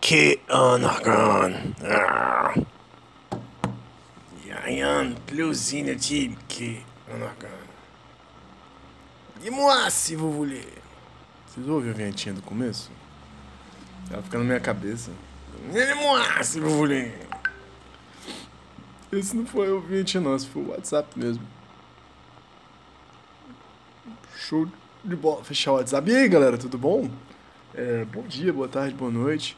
que un organe. Ah. Plus inutile que organe. Dis-moi se vous voulez. Vocês ouviram a vinhetinha do começo? Ela fica na minha cabeça. Dis-moi se vous voulez. Esse não foi o vinhetinha não, esse foi o WhatsApp mesmo. Show de bola. Fechar o WhatsApp. E aí, galera, tudo bom? É, bom dia, boa tarde, boa noite.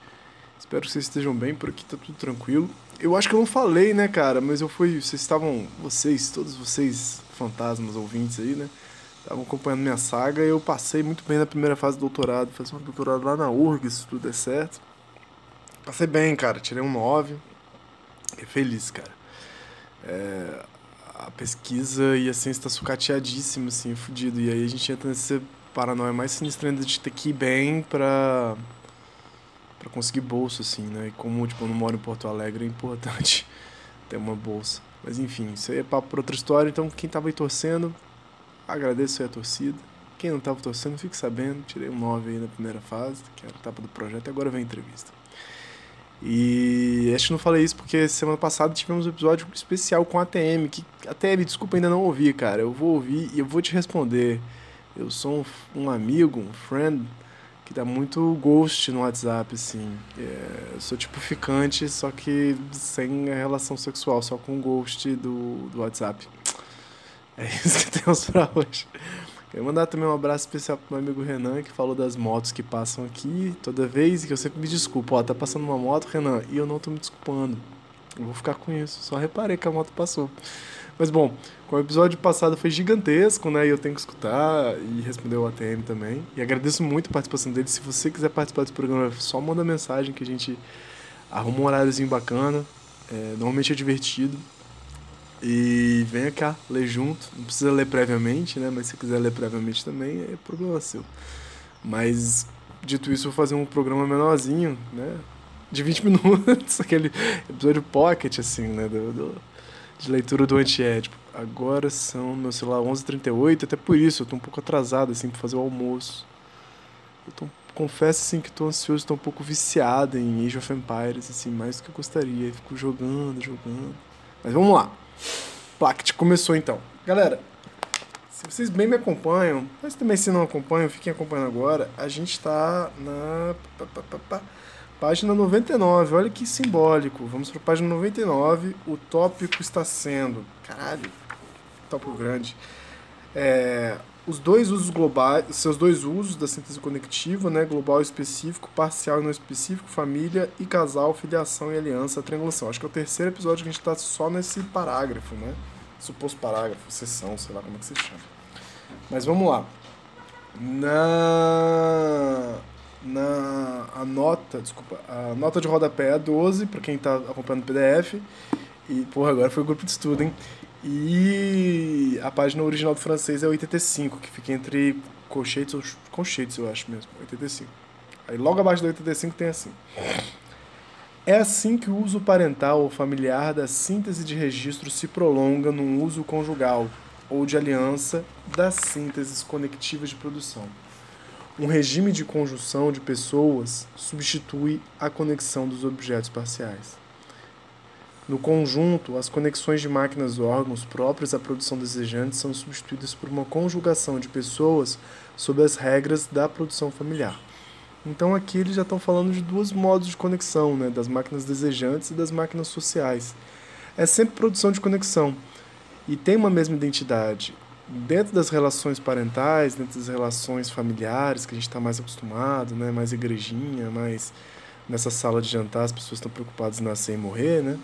Espero que vocês estejam bem, por aqui tá tudo tranquilo. Eu acho que eu não falei, né, cara, mas eu fui. Vocês estavam. Vocês, todos vocês, fantasmas ouvintes aí, né? Estavam acompanhando minha saga e eu passei muito bem na primeira fase do doutorado. Fiz um doutorado lá na URG, se tudo der certo. Passei bem, cara, tirei um 9. Fiquei feliz, cara. É, a pesquisa e a ciência tá sucateadíssima, assim, fudido. E aí a gente entra nessa paranoia mais sinistra ainda de ter que ir bem pra para conseguir bolsa, assim, né? E como, tipo, eu não moro em Porto Alegre, é importante ter uma bolsa. Mas enfim, isso aí é papo para outra história. Então, quem tava aí torcendo, agradeço aí a torcida. Quem não tava torcendo, fique sabendo. Tirei um 9 aí na primeira fase, que era a etapa do projeto, e agora vem a entrevista. E acho que não falei isso porque semana passada tivemos um episódio especial com a ATM, que a ATM, desculpa, ainda não ouvi, cara. Eu vou ouvir e eu vou te responder. Eu sou um, um amigo, um friend que dá muito ghost no WhatsApp, assim. É, eu sou tipo ficante, só que sem relação sexual, só com o ghost do, do WhatsApp. É isso que temos pra hoje. Quero mandar também um abraço especial pro meu amigo Renan, que falou das motos que passam aqui toda vez e que eu sempre me desculpo. Ó, tá passando uma moto, Renan, e eu não tô me desculpando. Eu vou ficar com isso. Só reparei que a moto passou. Mas bom, o episódio passado foi gigantesco, né? E eu tenho que escutar e responder o ATM também. E agradeço muito a participação dele. Se você quiser participar desse programa, só manda mensagem que a gente arruma um horáriozinho bacana. É, normalmente é divertido. E venha cá, ler junto. Não precisa ler previamente, né? Mas se quiser ler previamente também, é problema seu. Mas, dito isso, vou fazer um programa menorzinho, né? De 20 minutos, aquele episódio pocket, assim, né? Do, do de leitura do antiédipo. Agora são, meu celular, 11h38, até por isso eu tô um pouco atrasado, assim, pra fazer o almoço. Eu tô, confesso, assim, que tô ansioso, tô um pouco viciado em Age of Empires, assim, mais do que eu gostaria. Fico jogando, jogando. Mas vamos lá. Plact começou então. Galera, se vocês bem me acompanham, mas também se não acompanham, fiquem acompanhando agora. A gente tá na página 99. Olha que simbólico. Vamos para a página 99. O tópico está sendo. Caralho, tópico grande. É, os dois usos globais, seus dois usos da síntese conectiva, né, global específico, parcial e não específico, família e casal, filiação e aliança, triangulação. Acho que é o terceiro episódio que a gente está só nesse parágrafo, né? Suposto parágrafo, sessão, sei lá como é que se chama. Mas vamos lá. Na na a nota, desculpa, a nota de rodapé é 12 para quem está acompanhando o PDF. E porra, agora foi o grupo de estudo, hein? E a página original do francês é 85, que fica entre colchetes ou conchetes, eu acho mesmo, 85. Aí logo abaixo do 85 tem assim. É assim que o uso parental ou familiar da síntese de registro se prolonga num uso conjugal ou de aliança das sínteses conectivas de produção. Um regime de conjunção de pessoas substitui a conexão dos objetos parciais. No conjunto, as conexões de máquinas órgãos próprias à produção desejante são substituídas por uma conjugação de pessoas sob as regras da produção familiar. Então aqui eles já estão falando de dois modos de conexão, né, das máquinas desejantes e das máquinas sociais. É sempre produção de conexão e tem uma mesma identidade. Dentro das relações parentais, dentro das relações familiares, que a gente está mais acostumado, né, mais igrejinha, mais nessa sala de jantar as pessoas estão preocupadas em nascer e morrer, né?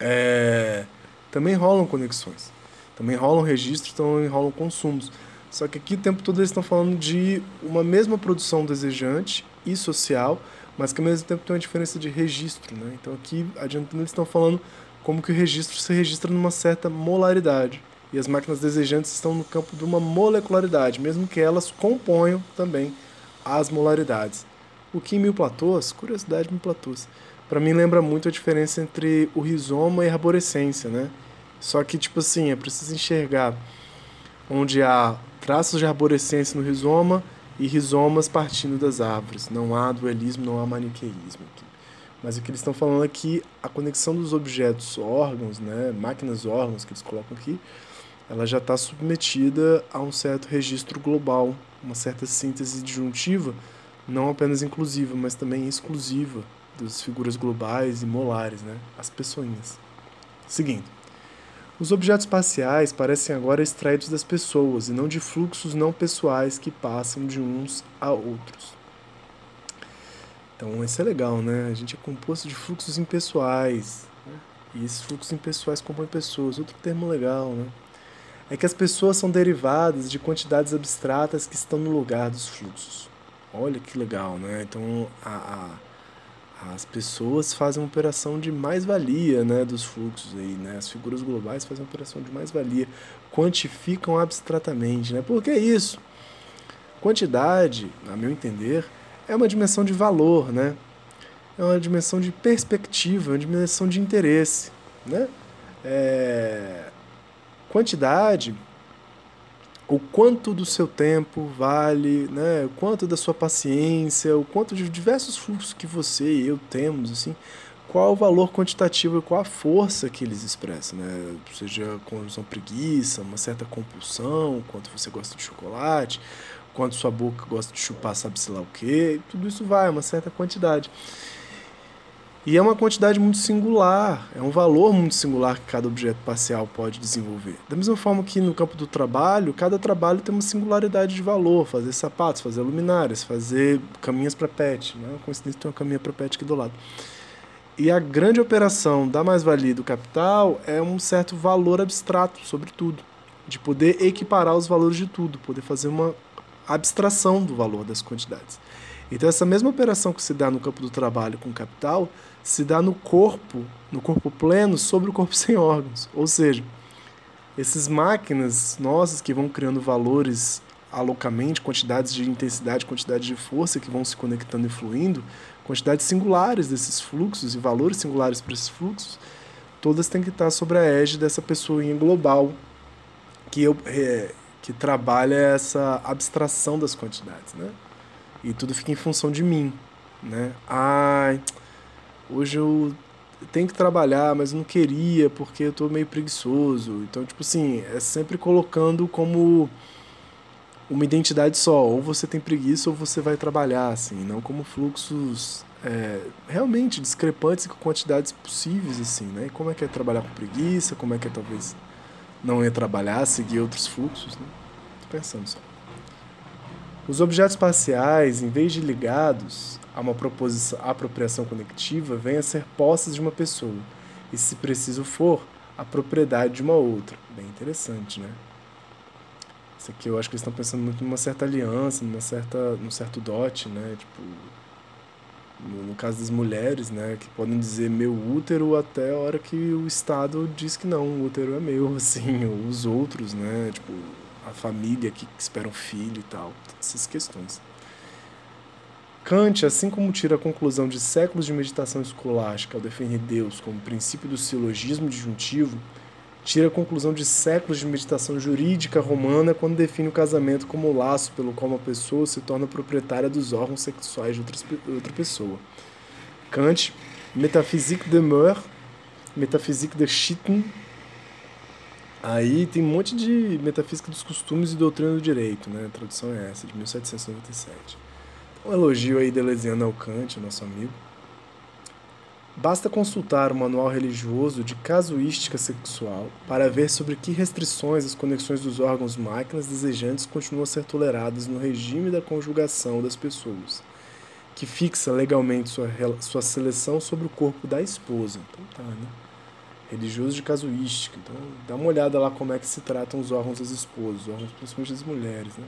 É, também rolam conexões, também rolam registros, também rolam consumos. Só que aqui o tempo todo eles estão falando de uma mesma produção desejante e social, mas que ao mesmo tempo tem uma diferença de registro. Né? Então aqui, adiantando, eles estão falando como que o registro se registra numa certa molaridade. E as máquinas desejantes estão no campo de uma molecularidade, mesmo que elas componham também as molaridades. O que em mil platôs, curiosidade mil platôs, para mim lembra muito a diferença entre o rizoma e a arborescência, né? Só que, tipo assim, é preciso enxergar onde há traços de arborescência no rizoma e rizomas partindo das árvores. Não há dualismo, não há maniqueísmo aqui. Mas o que eles estão falando aqui, a conexão dos objetos órgãos, né, máquinas órgãos que eles colocam aqui, ela já está submetida a um certo registro global, uma certa síntese disjuntiva, não apenas inclusiva, mas também exclusiva das figuras globais e molares, né, as pessoinhas. Seguindo. Os objetos parciais parecem agora extraídos das pessoas e não de fluxos não pessoais que passam de uns a outros. Então, isso é legal, né? A gente é composto de fluxos impessoais. Né? E esses fluxos impessoais compõem pessoas. Outro termo legal, né? É que as pessoas são derivadas de quantidades abstratas que estão no lugar dos fluxos. Olha que legal, né? Então, a, a as pessoas fazem operação de mais-valia né, dos fluxos aí, né? As figuras globais fazem operação de mais-valia, quantificam abstratamente, né? Por que isso? Quantidade, a meu entender, é uma dimensão de valor, né? É uma dimensão de perspectiva, uma dimensão de interesse, né? É... Quantidade o quanto do seu tempo vale, né? o quanto da sua paciência, o quanto de diversos fluxos que você e eu temos, assim, qual o valor quantitativo e qual a força que eles expressam, né? Seja com uma preguiça, uma certa compulsão, quanto você gosta de chocolate, quanto sua boca gosta de chupar sabe-se lá o quê, tudo isso vai, uma certa quantidade. E é uma quantidade muito singular, é um valor muito singular que cada objeto parcial pode desenvolver. Da mesma forma que no campo do trabalho, cada trabalho tem uma singularidade de valor, fazer sapatos, fazer luminárias, fazer caminhas para pet, né? coincidência tem uma caminha para pet aqui do lado. E a grande operação da mais-valia do capital é um certo valor abstrato sobre tudo, de poder equiparar os valores de tudo, poder fazer uma abstração do valor das quantidades. Então essa mesma operação que se dá no campo do trabalho com capital se dá no corpo, no corpo pleno, sobre o corpo sem órgãos. Ou seja, essas máquinas nossas que vão criando valores alocamente, quantidades de intensidade, quantidade de força que vão se conectando e fluindo, quantidades singulares desses fluxos e valores singulares para esses fluxos, todas têm que estar sobre a égide dessa pessoinha global que, eu, é, que trabalha essa abstração das quantidades, né? E tudo fica em função de mim, né? Ai, hoje eu tenho que trabalhar, mas não queria porque eu tô meio preguiçoso. Então, tipo assim, é sempre colocando como uma identidade só. Ou você tem preguiça ou você vai trabalhar, assim, não como fluxos é, realmente discrepantes com quantidades possíveis, assim, né? Como é que é trabalhar com preguiça, como é que é talvez não é trabalhar, seguir outros fluxos, né? Tô pensando só. Os objetos parciais, em vez de ligados, a uma proposição, apropriação conectiva vem a ser posses de uma pessoa, e se preciso for, a propriedade de uma outra. Bem interessante, né? Isso aqui eu acho que eles estão pensando muito numa certa aliança, numa certa, num certo dote, né? Tipo, no, no, caso das mulheres, né? Que podem dizer meu útero até a hora que o Estado diz que não, o útero é meu, assim, ou os outros, né? Tipo, a família que espera um filho e tal. Essas questões. Kant, assim como tira a conclusão de séculos de meditação escolástica ao defender Deus como princípio do silogismo disjuntivo, tira a conclusão de séculos de meditação jurídica romana quando define o casamento como o laço pelo qual uma pessoa se torna proprietária dos órgãos sexuais de outra pessoa. Kant, Metaphysique de Meur, Metaphysique de Schitten. Aí tem um monte de metafísica dos costumes e doutrina do direito, né? A tradução é essa, de 1797. Um elogio aí Deleuziano ao Kant, nosso amigo. Basta consultar o manual religioso de casuística sexual para ver sobre que restrições as conexões dos órgãos máquinas desejantes continuam a ser toleradas no regime da conjugação das pessoas, que fixa legalmente sua, sua seleção sobre o corpo da esposa. Então tá, né? Religioso de casuística. Então, dá uma olhada lá como é que se tratam os órgãos das esposas, os órgãos principalmente das mulheres, né?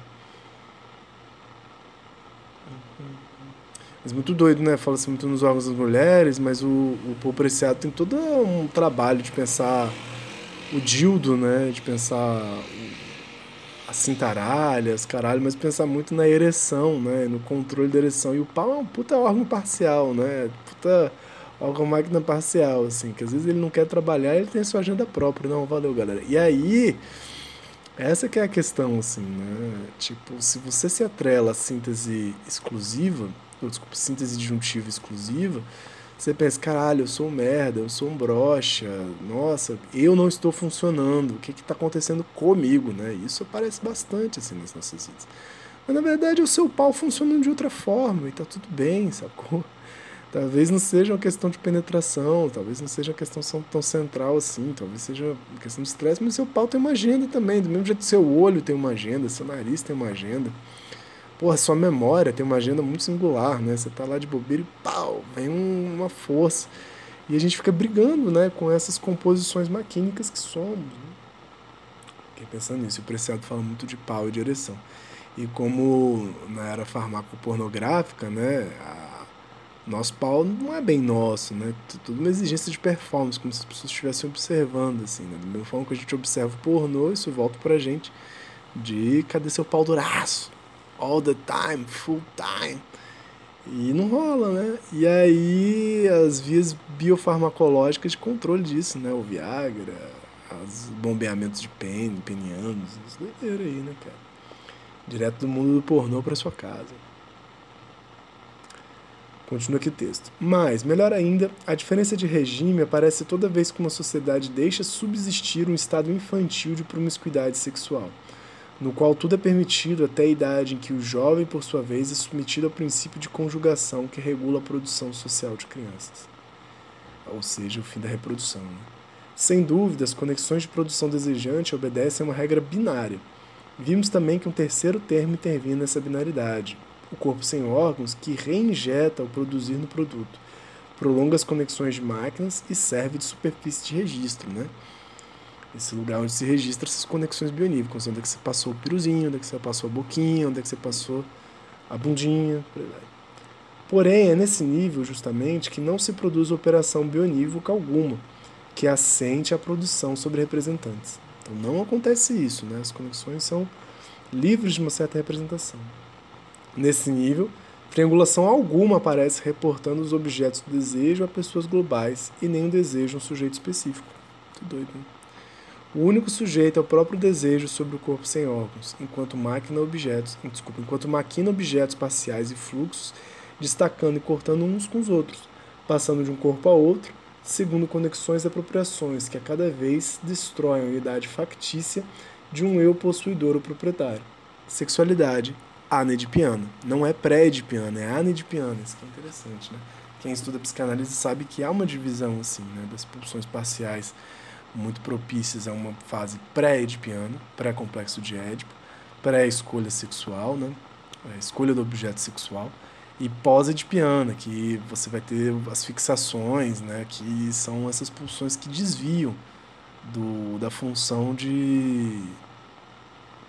Mas muito doido, né? Fala-se muito nos órgãos das mulheres, mas o, o Paul Preciado tem todo um trabalho de pensar o dildo, né? De pensar as cintaralhas, caralho, mas pensar muito na ereção, né? No controle da ereção. E o pau é um puta órgão parcial, né? Puta órgão máquina parcial, assim, que às vezes ele não quer trabalhar, ele tem sua agenda própria. Não, valeu, galera. E aí, essa que é a questão, assim, né? Tipo, se você se atrela à síntese exclusiva, ou desculpa, síntese disjuntiva exclusiva, você pensa, caralho, eu sou um merda, eu sou um brocha, nossa, eu não estou funcionando, o que está acontecendo comigo, né? Isso aparece bastante assim nas nossas vidas. Mas na verdade o seu pau funciona de outra forma e tá tudo bem, sacou? Talvez não seja uma questão de penetração, talvez não seja uma questão tão central assim, talvez seja uma questão de estresse, mas seu pau tem uma agenda também, do mesmo jeito que seu olho tem uma agenda, seu nariz tem uma agenda. Porra, sua memória tem uma agenda muito singular, né? Você tá lá de bobeira e pau, vem um, uma força. E a gente fica brigando, né, com essas composições maquínicas que somos. Né? Fiquei pensando nisso. O Preciado fala muito de pau e de ereção. E como na era farmacopornográfica, né, a, nosso pau não é bem nosso, né? Tudo uma exigência de performance, como se as pessoas estivessem observando, assim, né? Da mesma forma que a gente observa o pornô, isso volta pra gente de cadê seu pau duraço? all the time, full time. E não rola, né? E aí as vias biofarmacológicas de controle disso, né? O Viagra, os bombeamentos de pene, penianos, isso doideira aí, né, cara? Direto do mundo do pornô para sua casa. Continua aqui o texto. Mas, melhor ainda, a diferença de regime aparece toda vez que uma sociedade deixa subsistir um estado infantil de promiscuidade sexual no qual tudo é permitido até a idade em que o jovem, por sua vez, é submetido ao princípio de conjugação que regula a produção social de crianças, ou seja, o fim da reprodução. Né? Sem dúvida, as conexões de produção desejante obedecem a uma regra binária. Vimos também que um terceiro termo intervém nessa binaridade, o corpo sem órgãos, que reinjeta ao produzir no produto, prolonga as conexões de máquinas e serve de superfície de registro, né? esse lugar onde se registra essas conexões bioníficas, onde é que você passou o piruzinho, onde é que você passou a boquinha, onde é que você passou a bundinha, por aí. Porém, é nesse nível, justamente, que não se produz operação bionívoca alguma, que assente a produção sobre representantes. Então não acontece isso, né? as conexões são livres de uma certa representação. Nesse nível, triangulação alguma aparece reportando os objetos do desejo a pessoas globais e nem o desejo a um sujeito específico. Muito doido, né? O único sujeito é o próprio desejo sobre o corpo sem órgãos, enquanto máquina objetos, desculpa, enquanto maquina objetos parciais e fluxos, destacando e cortando uns com os outros, passando de um corpo a outro, segundo conexões e apropriações que a cada vez destroem a unidade factícia de um eu possuidor ou proprietário. Sexualidade anedipiana. Não é pré-edipiana, é anedipiana. Isso que é interessante, né? Quem estuda psicanálise sabe que há uma divisão assim, né, das pulsões parciais muito propícias a uma fase pré-edipiana, pré-complexo de Édipo, pré-escolha sexual, né? A escolha do objeto sexual, e pós-edipiana, que você vai ter as fixações, né? que são essas pulsões que desviam do, da função de.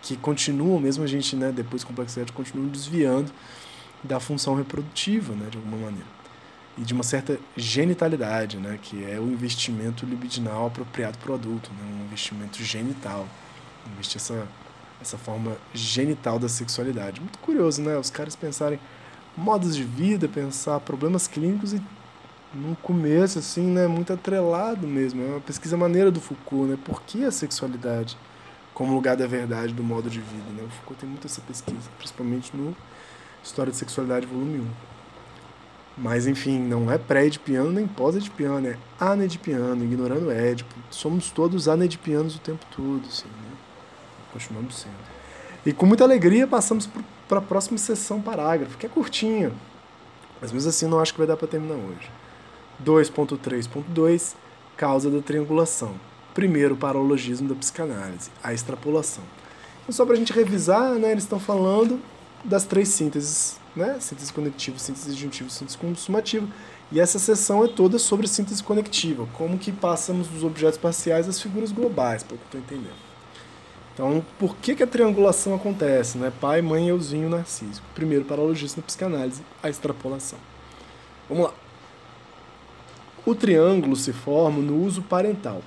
Que continuam, mesmo a gente, né, depois do complexo édipo, continuam desviando da função reprodutiva, né, de alguma maneira. E de uma certa genitalidade, né, que é o investimento libidinal apropriado para o adulto, né, um investimento genital, investir essa, essa forma genital da sexualidade. Muito curioso, né, os caras pensarem modos de vida, pensar problemas clínicos e no começo, assim, né, muito atrelado mesmo, é uma pesquisa maneira do Foucault, né, por que a sexualidade como lugar da verdade do modo de vida, né, o Foucault tem muito essa pesquisa, principalmente no História de Sexualidade, volume 1. Mas enfim, não é pré-edipiano nem pós-edipiano, é anedipiano, ignorando Édipo. Somos todos anedipianos o tempo todo, assim, né? Continuamos sendo. E com muita alegria passamos para a próxima sessão parágrafo, que é curtinha. Mas mesmo assim não acho que vai dar para terminar hoje. 2.3.2 Causa da triangulação. Primeiro, o paralogismo da psicanálise, a extrapolação. Então, só para a gente revisar, né, eles estão falando das três sínteses né? síntese conectiva, síntese disjuntiva, síntese consumativa, E essa sessão é toda sobre síntese conectiva, como que passamos dos objetos parciais às figuras globais, pelo que estou entendendo. Então, por que, que a triangulação acontece? Né? Pai, mãe, euzinho, narcísico. Primeiro, para o logista na psicanálise, a extrapolação. Vamos lá. O triângulo se forma no uso parental.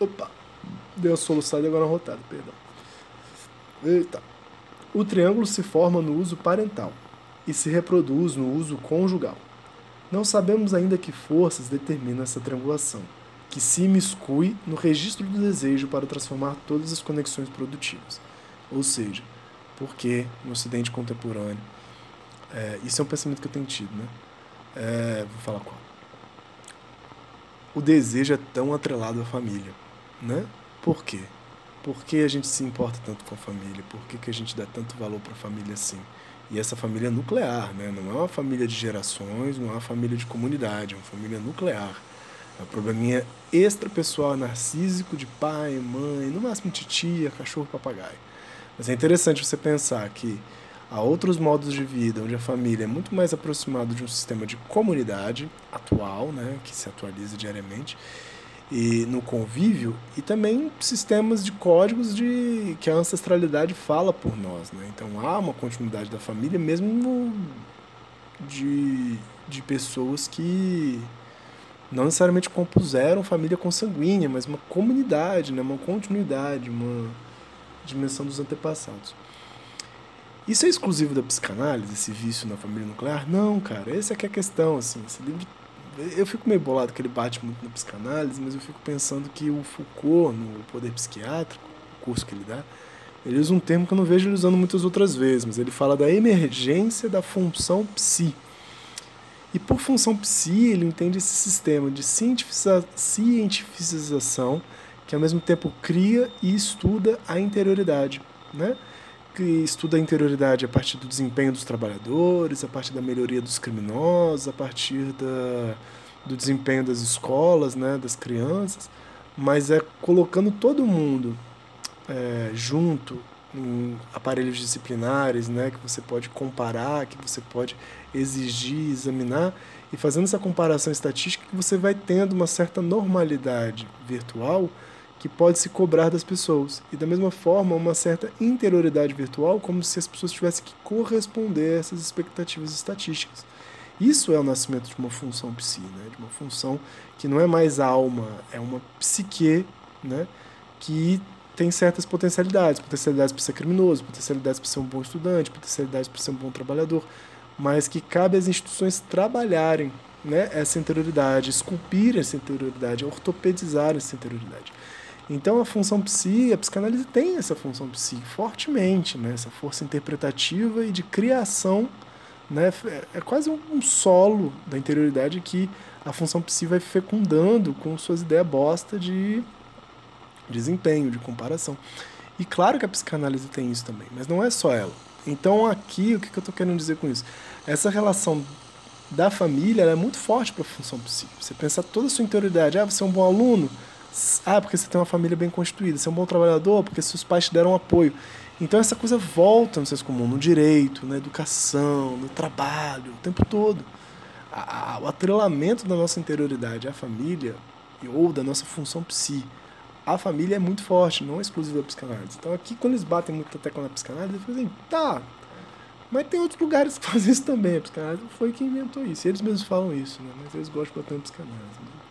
Opa, deu a soluçada e agora uma rotada, perdão. Eita. O triângulo se forma no uso parental e se reproduz no uso conjugal. Não sabemos ainda que forças determinam essa triangulação, que se imiscui no registro do desejo para transformar todas as conexões produtivas. Ou seja, porque no Ocidente contemporâneo, é, isso é um pensamento que eu tenho tido, né? É, vou falar qual. O desejo é tão atrelado à família, né? Por quê? Por que a gente se importa tanto com a família? Por que, que a gente dá tanto valor para a família assim? E essa família é nuclear, né? Não é uma família de gerações, não é uma família de comunidade, é uma família nuclear. É um probleminha extrapessoal, narcísico de pai, mãe, no máximo titia, cachorro, papagaio. Mas é interessante você pensar que há outros modos de vida onde a família é muito mais aproximada de um sistema de comunidade atual, né, que se atualiza diariamente, e no convívio e também sistemas de códigos de que a ancestralidade fala por nós, né? Então há uma continuidade da família mesmo de, de pessoas que não necessariamente compuseram família consanguínea, mas uma comunidade, né? uma continuidade, uma dimensão dos antepassados. Isso é exclusivo da psicanálise, esse vício na família nuclear? Não, cara, essa é que é a questão, assim, esse livro eu fico meio bolado que ele bate muito na psicanálise, mas eu fico pensando que o Foucault, no Poder Psiquiátrico, o curso que ele dá, ele usa um termo que eu não vejo ele usando muitas outras vezes, mas ele fala da emergência da função psi. E por função psi, ele entende esse sistema de cientificização que ao mesmo tempo cria e estuda a interioridade, né? Que estuda a interioridade a partir do desempenho dos trabalhadores, a partir da melhoria dos criminosos, a partir da, do desempenho das escolas, né, das crianças, mas é colocando todo mundo é, junto em aparelhos disciplinares, né, que você pode comparar, que você pode exigir, examinar, e fazendo essa comparação estatística que você vai tendo uma certa normalidade virtual que pode se cobrar das pessoas. E da mesma forma, uma certa interioridade virtual, como se as pessoas tivessem que corresponder a essas expectativas estatísticas. Isso é o nascimento de uma função psi, né? de uma função que não é mais alma, é uma psique né? que tem certas potencialidades, potencialidades para ser criminoso, potencialidades para ser um bom estudante, potencialidades para ser um bom trabalhador, mas que cabe às instituições trabalharem né, essa interioridade, esculpir essa interioridade, ortopedizar essa interioridade. Então a função psi, a psicanálise tem essa função psi fortemente, né? essa força interpretativa e de criação. Né? É, é quase um solo da interioridade que a função psi vai fecundando com suas ideias bosta de desempenho, de comparação. E claro que a psicanálise tem isso também, mas não é só ela. Então aqui, o que eu estou querendo dizer com isso? Essa relação da família é muito forte para a função psi. Você pensa toda a sua interioridade, ah, você é um bom aluno, ah, porque você tem uma família bem constituída. Você é um bom trabalhador porque seus pais te deram apoio. Então essa coisa volta no senso comum, no direito, na educação, no trabalho, o tempo todo. O atrelamento da nossa interioridade à família ou da nossa função psi a família é muito forte, não é exclusiva da psicanálise. Então aqui, quando eles batem muito a tecla na psicanálise, eles falam assim, tá, mas tem outros lugares que fazem isso também. A psicanálise foi quem inventou isso. Eles mesmos falam isso, né? mas eles gostam de botar na psicanálise. Né?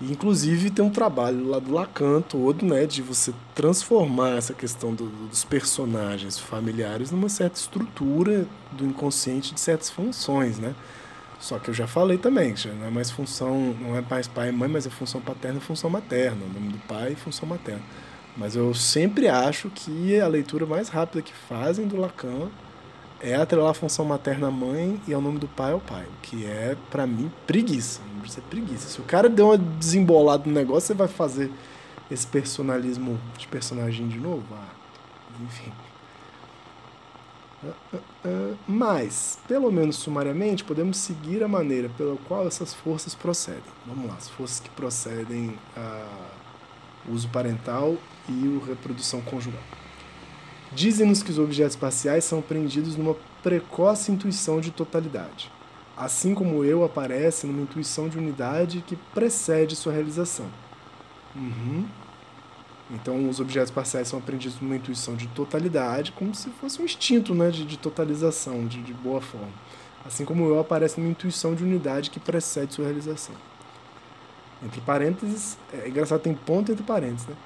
E, inclusive tem um trabalho lá do Lacan todo, né, de você transformar essa questão do, dos personagens familiares numa certa estrutura do inconsciente de certas funções, né? Só que eu já falei também, já não é mais função, não é mais pai e mãe, mas é função paterna e função materna, o nome do pai e função materna. Mas eu sempre acho que a leitura mais rápida que fazem do Lacan é atrelar a função materna à mãe e ao nome do pai ao pai, que é, para mim, preguiça. Isso é preguiça. Se o cara deu uma desembolada no negócio, você vai fazer esse personalismo de personagem de novo? Ah, enfim. Mas, pelo menos sumariamente, podemos seguir a maneira pela qual essas forças procedem. Vamos lá, as forças que procedem a uso parental e o reprodução conjugal. Dizem-nos que os objetos parciais são apreendidos numa precoce intuição de totalidade, assim como eu aparece numa intuição de unidade que precede sua realização. Uhum. Então, os objetos parciais são aprendidos numa intuição de totalidade, como se fosse um instinto né, de, de totalização, de, de boa forma. Assim como eu aparece numa intuição de unidade que precede sua realização. Entre parênteses, é engraçado, tem ponto entre parênteses, né?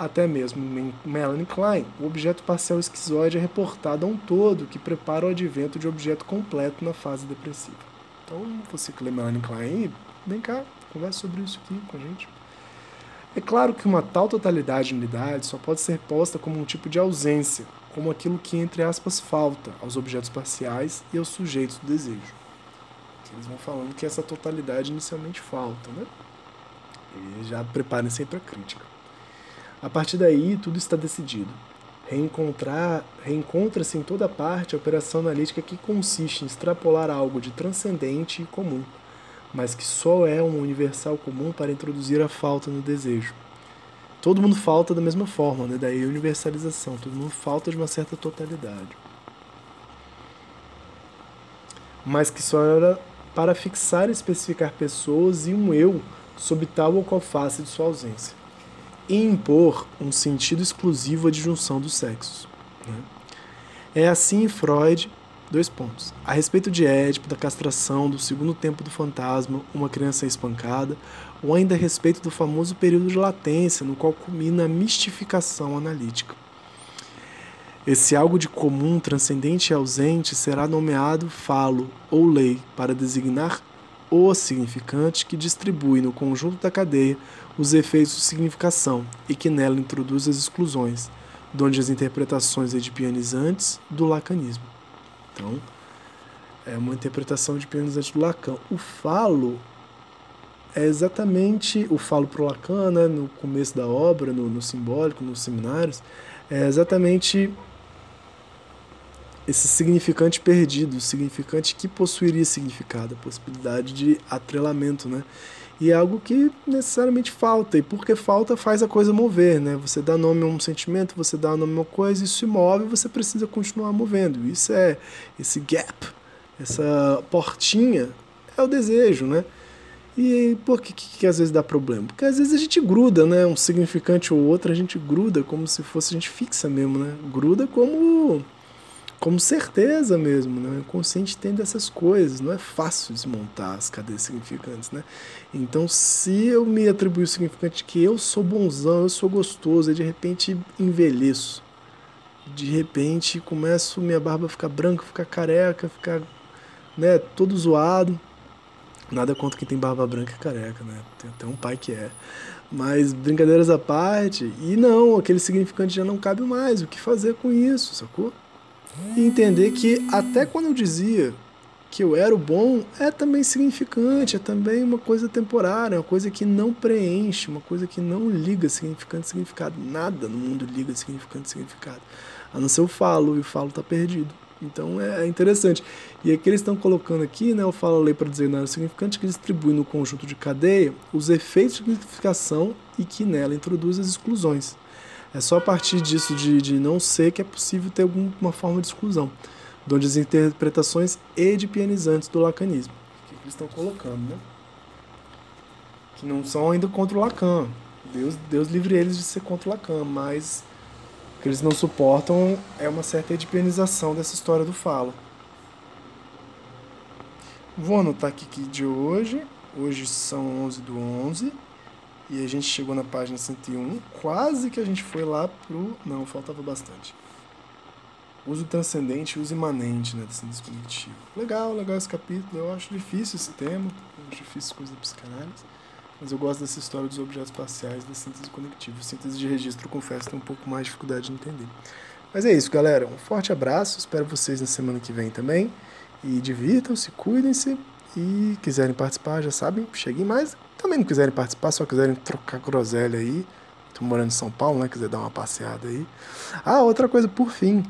Até mesmo Melanie Klein, o objeto parcial esquizoide é reportado a um todo que prepara o advento de objeto completo na fase depressiva. Então, você que lê Melanie Klein, vem cá, conversa sobre isso aqui com a gente. É claro que uma tal totalidade de unidade só pode ser posta como um tipo de ausência, como aquilo que, entre aspas, falta aos objetos parciais e aos sujeitos do desejo. Eles vão falando que essa totalidade inicialmente falta, né? E já preparem sempre a crítica. A partir daí, tudo está decidido. Reencontrar, reencontra-se em toda parte a operação analítica que consiste em extrapolar algo de transcendente e comum mas que só é um universal comum para introduzir a falta no desejo. Todo mundo falta da mesma forma, né? daí a universalização, todo mundo falta de uma certa totalidade. Mas que só era para fixar e especificar pessoas e um eu sob tal ou qual face de sua ausência, e impor um sentido exclusivo à disjunção dos sexos. Né? É assim Freud Dois pontos. A respeito de Édipo, da castração, do segundo tempo do fantasma, uma criança espancada, ou ainda a respeito do famoso período de latência, no qual culmina a mistificação analítica. Esse algo de comum, transcendente e ausente será nomeado falo ou lei para designar o significante que distribui no conjunto da cadeia os efeitos de significação e que nela introduz as exclusões, donde as interpretações edipianizantes do lacanismo. Então, é uma interpretação de pionizante do Lacan. O falo é exatamente o falo para o Lacan, né, no começo da obra, no, no simbólico, nos seminários, é exatamente esse significante perdido, significante que possuiria significado, a possibilidade de atrelamento, né? E é algo que necessariamente falta, e porque falta faz a coisa mover, né? Você dá nome a um sentimento, você dá nome a uma coisa, isso se move, você precisa continuar movendo. Isso é esse gap, essa portinha, é o desejo, né? E por que, que, que, às vezes dá problema? Porque às vezes a gente gruda, né? Um significante ou outro, a gente gruda como se fosse a gente fixa mesmo, né? Gruda como como certeza mesmo, né? O inconsciente tem dessas coisas, não é fácil desmontar as cadeias significantes, né? Então, se eu me atribuir o significante que eu sou bonzão, eu sou gostoso, e de repente envelheço, de repente começo minha barba a ficar branca, ficar careca, ficar, né, todo zoado. Nada contra quem tem barba branca e careca, né? Tem até um pai que é. Mas brincadeiras à parte, e não, aquele significante já não cabe mais. O que fazer com isso, sacou? E entender que até quando eu dizia que eu era o bom, é também significante, é também uma coisa temporária, uma coisa que não preenche, uma coisa que não liga significante significado. Nada no mundo liga significante significado. A não ser o falo, e o falo está perdido. Então é, é interessante. E aqui eles estão colocando aqui, né, o falo lei para dizer nada significante, que distribui no conjunto de cadeia os efeitos de significação e que nela introduz as exclusões. É só a partir disso, de, de não ser, que é possível ter alguma forma de exclusão, onde as interpretações edipianizantes do lacanismo, que eles estão colocando, né? Que não são ainda contra o Lacan. Deus, Deus livre eles de ser contra o Lacan, mas o que eles não suportam é uma certa edipianização dessa história do falo. Vou anotar aqui que de hoje, hoje são 11 do 11, e a gente chegou na página 101, quase que a gente foi lá pro. Não, faltava bastante. Uso transcendente e uso imanente né, da síntese cognitiva. Legal, legal esse capítulo. Eu acho difícil esse tema, eu acho difícil coisa da psicanálise, mas eu gosto dessa história dos objetos parciais da síntese cognitiva. Síntese de registro, confesso, tem um pouco mais de dificuldade de entender. Mas é isso, galera. Um forte abraço. Espero vocês na semana que vem também. E divirtam-se, cuidem-se. E quiserem participar, já sabem, cheguem mais também não quiserem participar, só quiserem trocar groselha aí, tô morando em São Paulo, né? Quiser dar uma passeada aí. Ah, outra coisa por fim.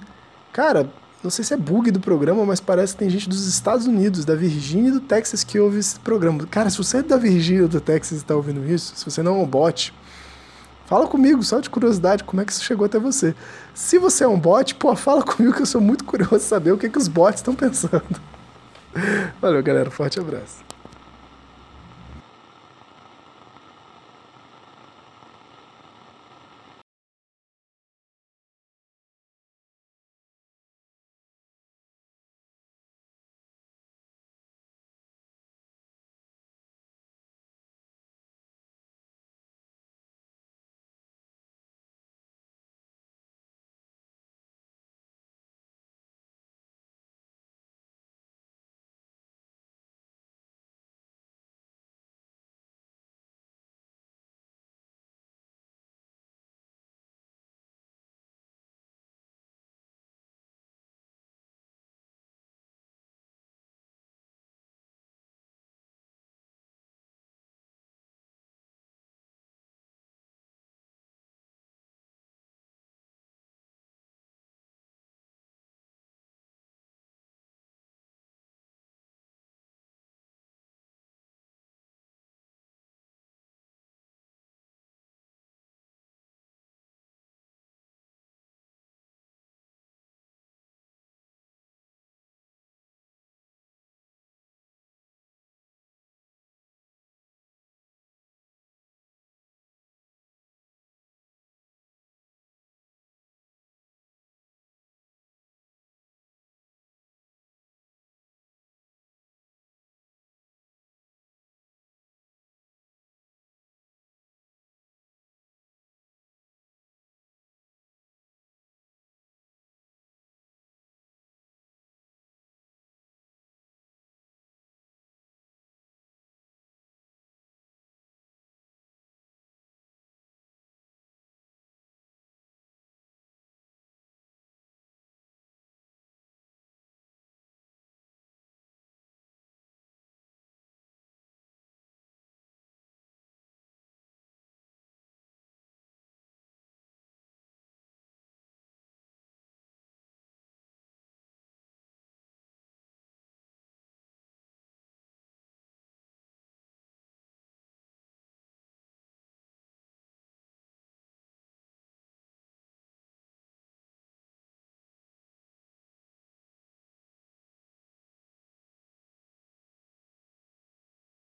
Cara, não sei se é bug do programa, mas parece que tem gente dos Estados Unidos, da Virgínia e do Texas que ouve esse programa. Cara, se você é da Virgínia ou do Texas e está ouvindo isso, se você não é um bot, Fala comigo, só de curiosidade, como é que isso chegou até você. Se você é um bot, pô, fala comigo que eu sou muito curioso saber o que, que os bots estão pensando. Valeu, galera. Forte abraço.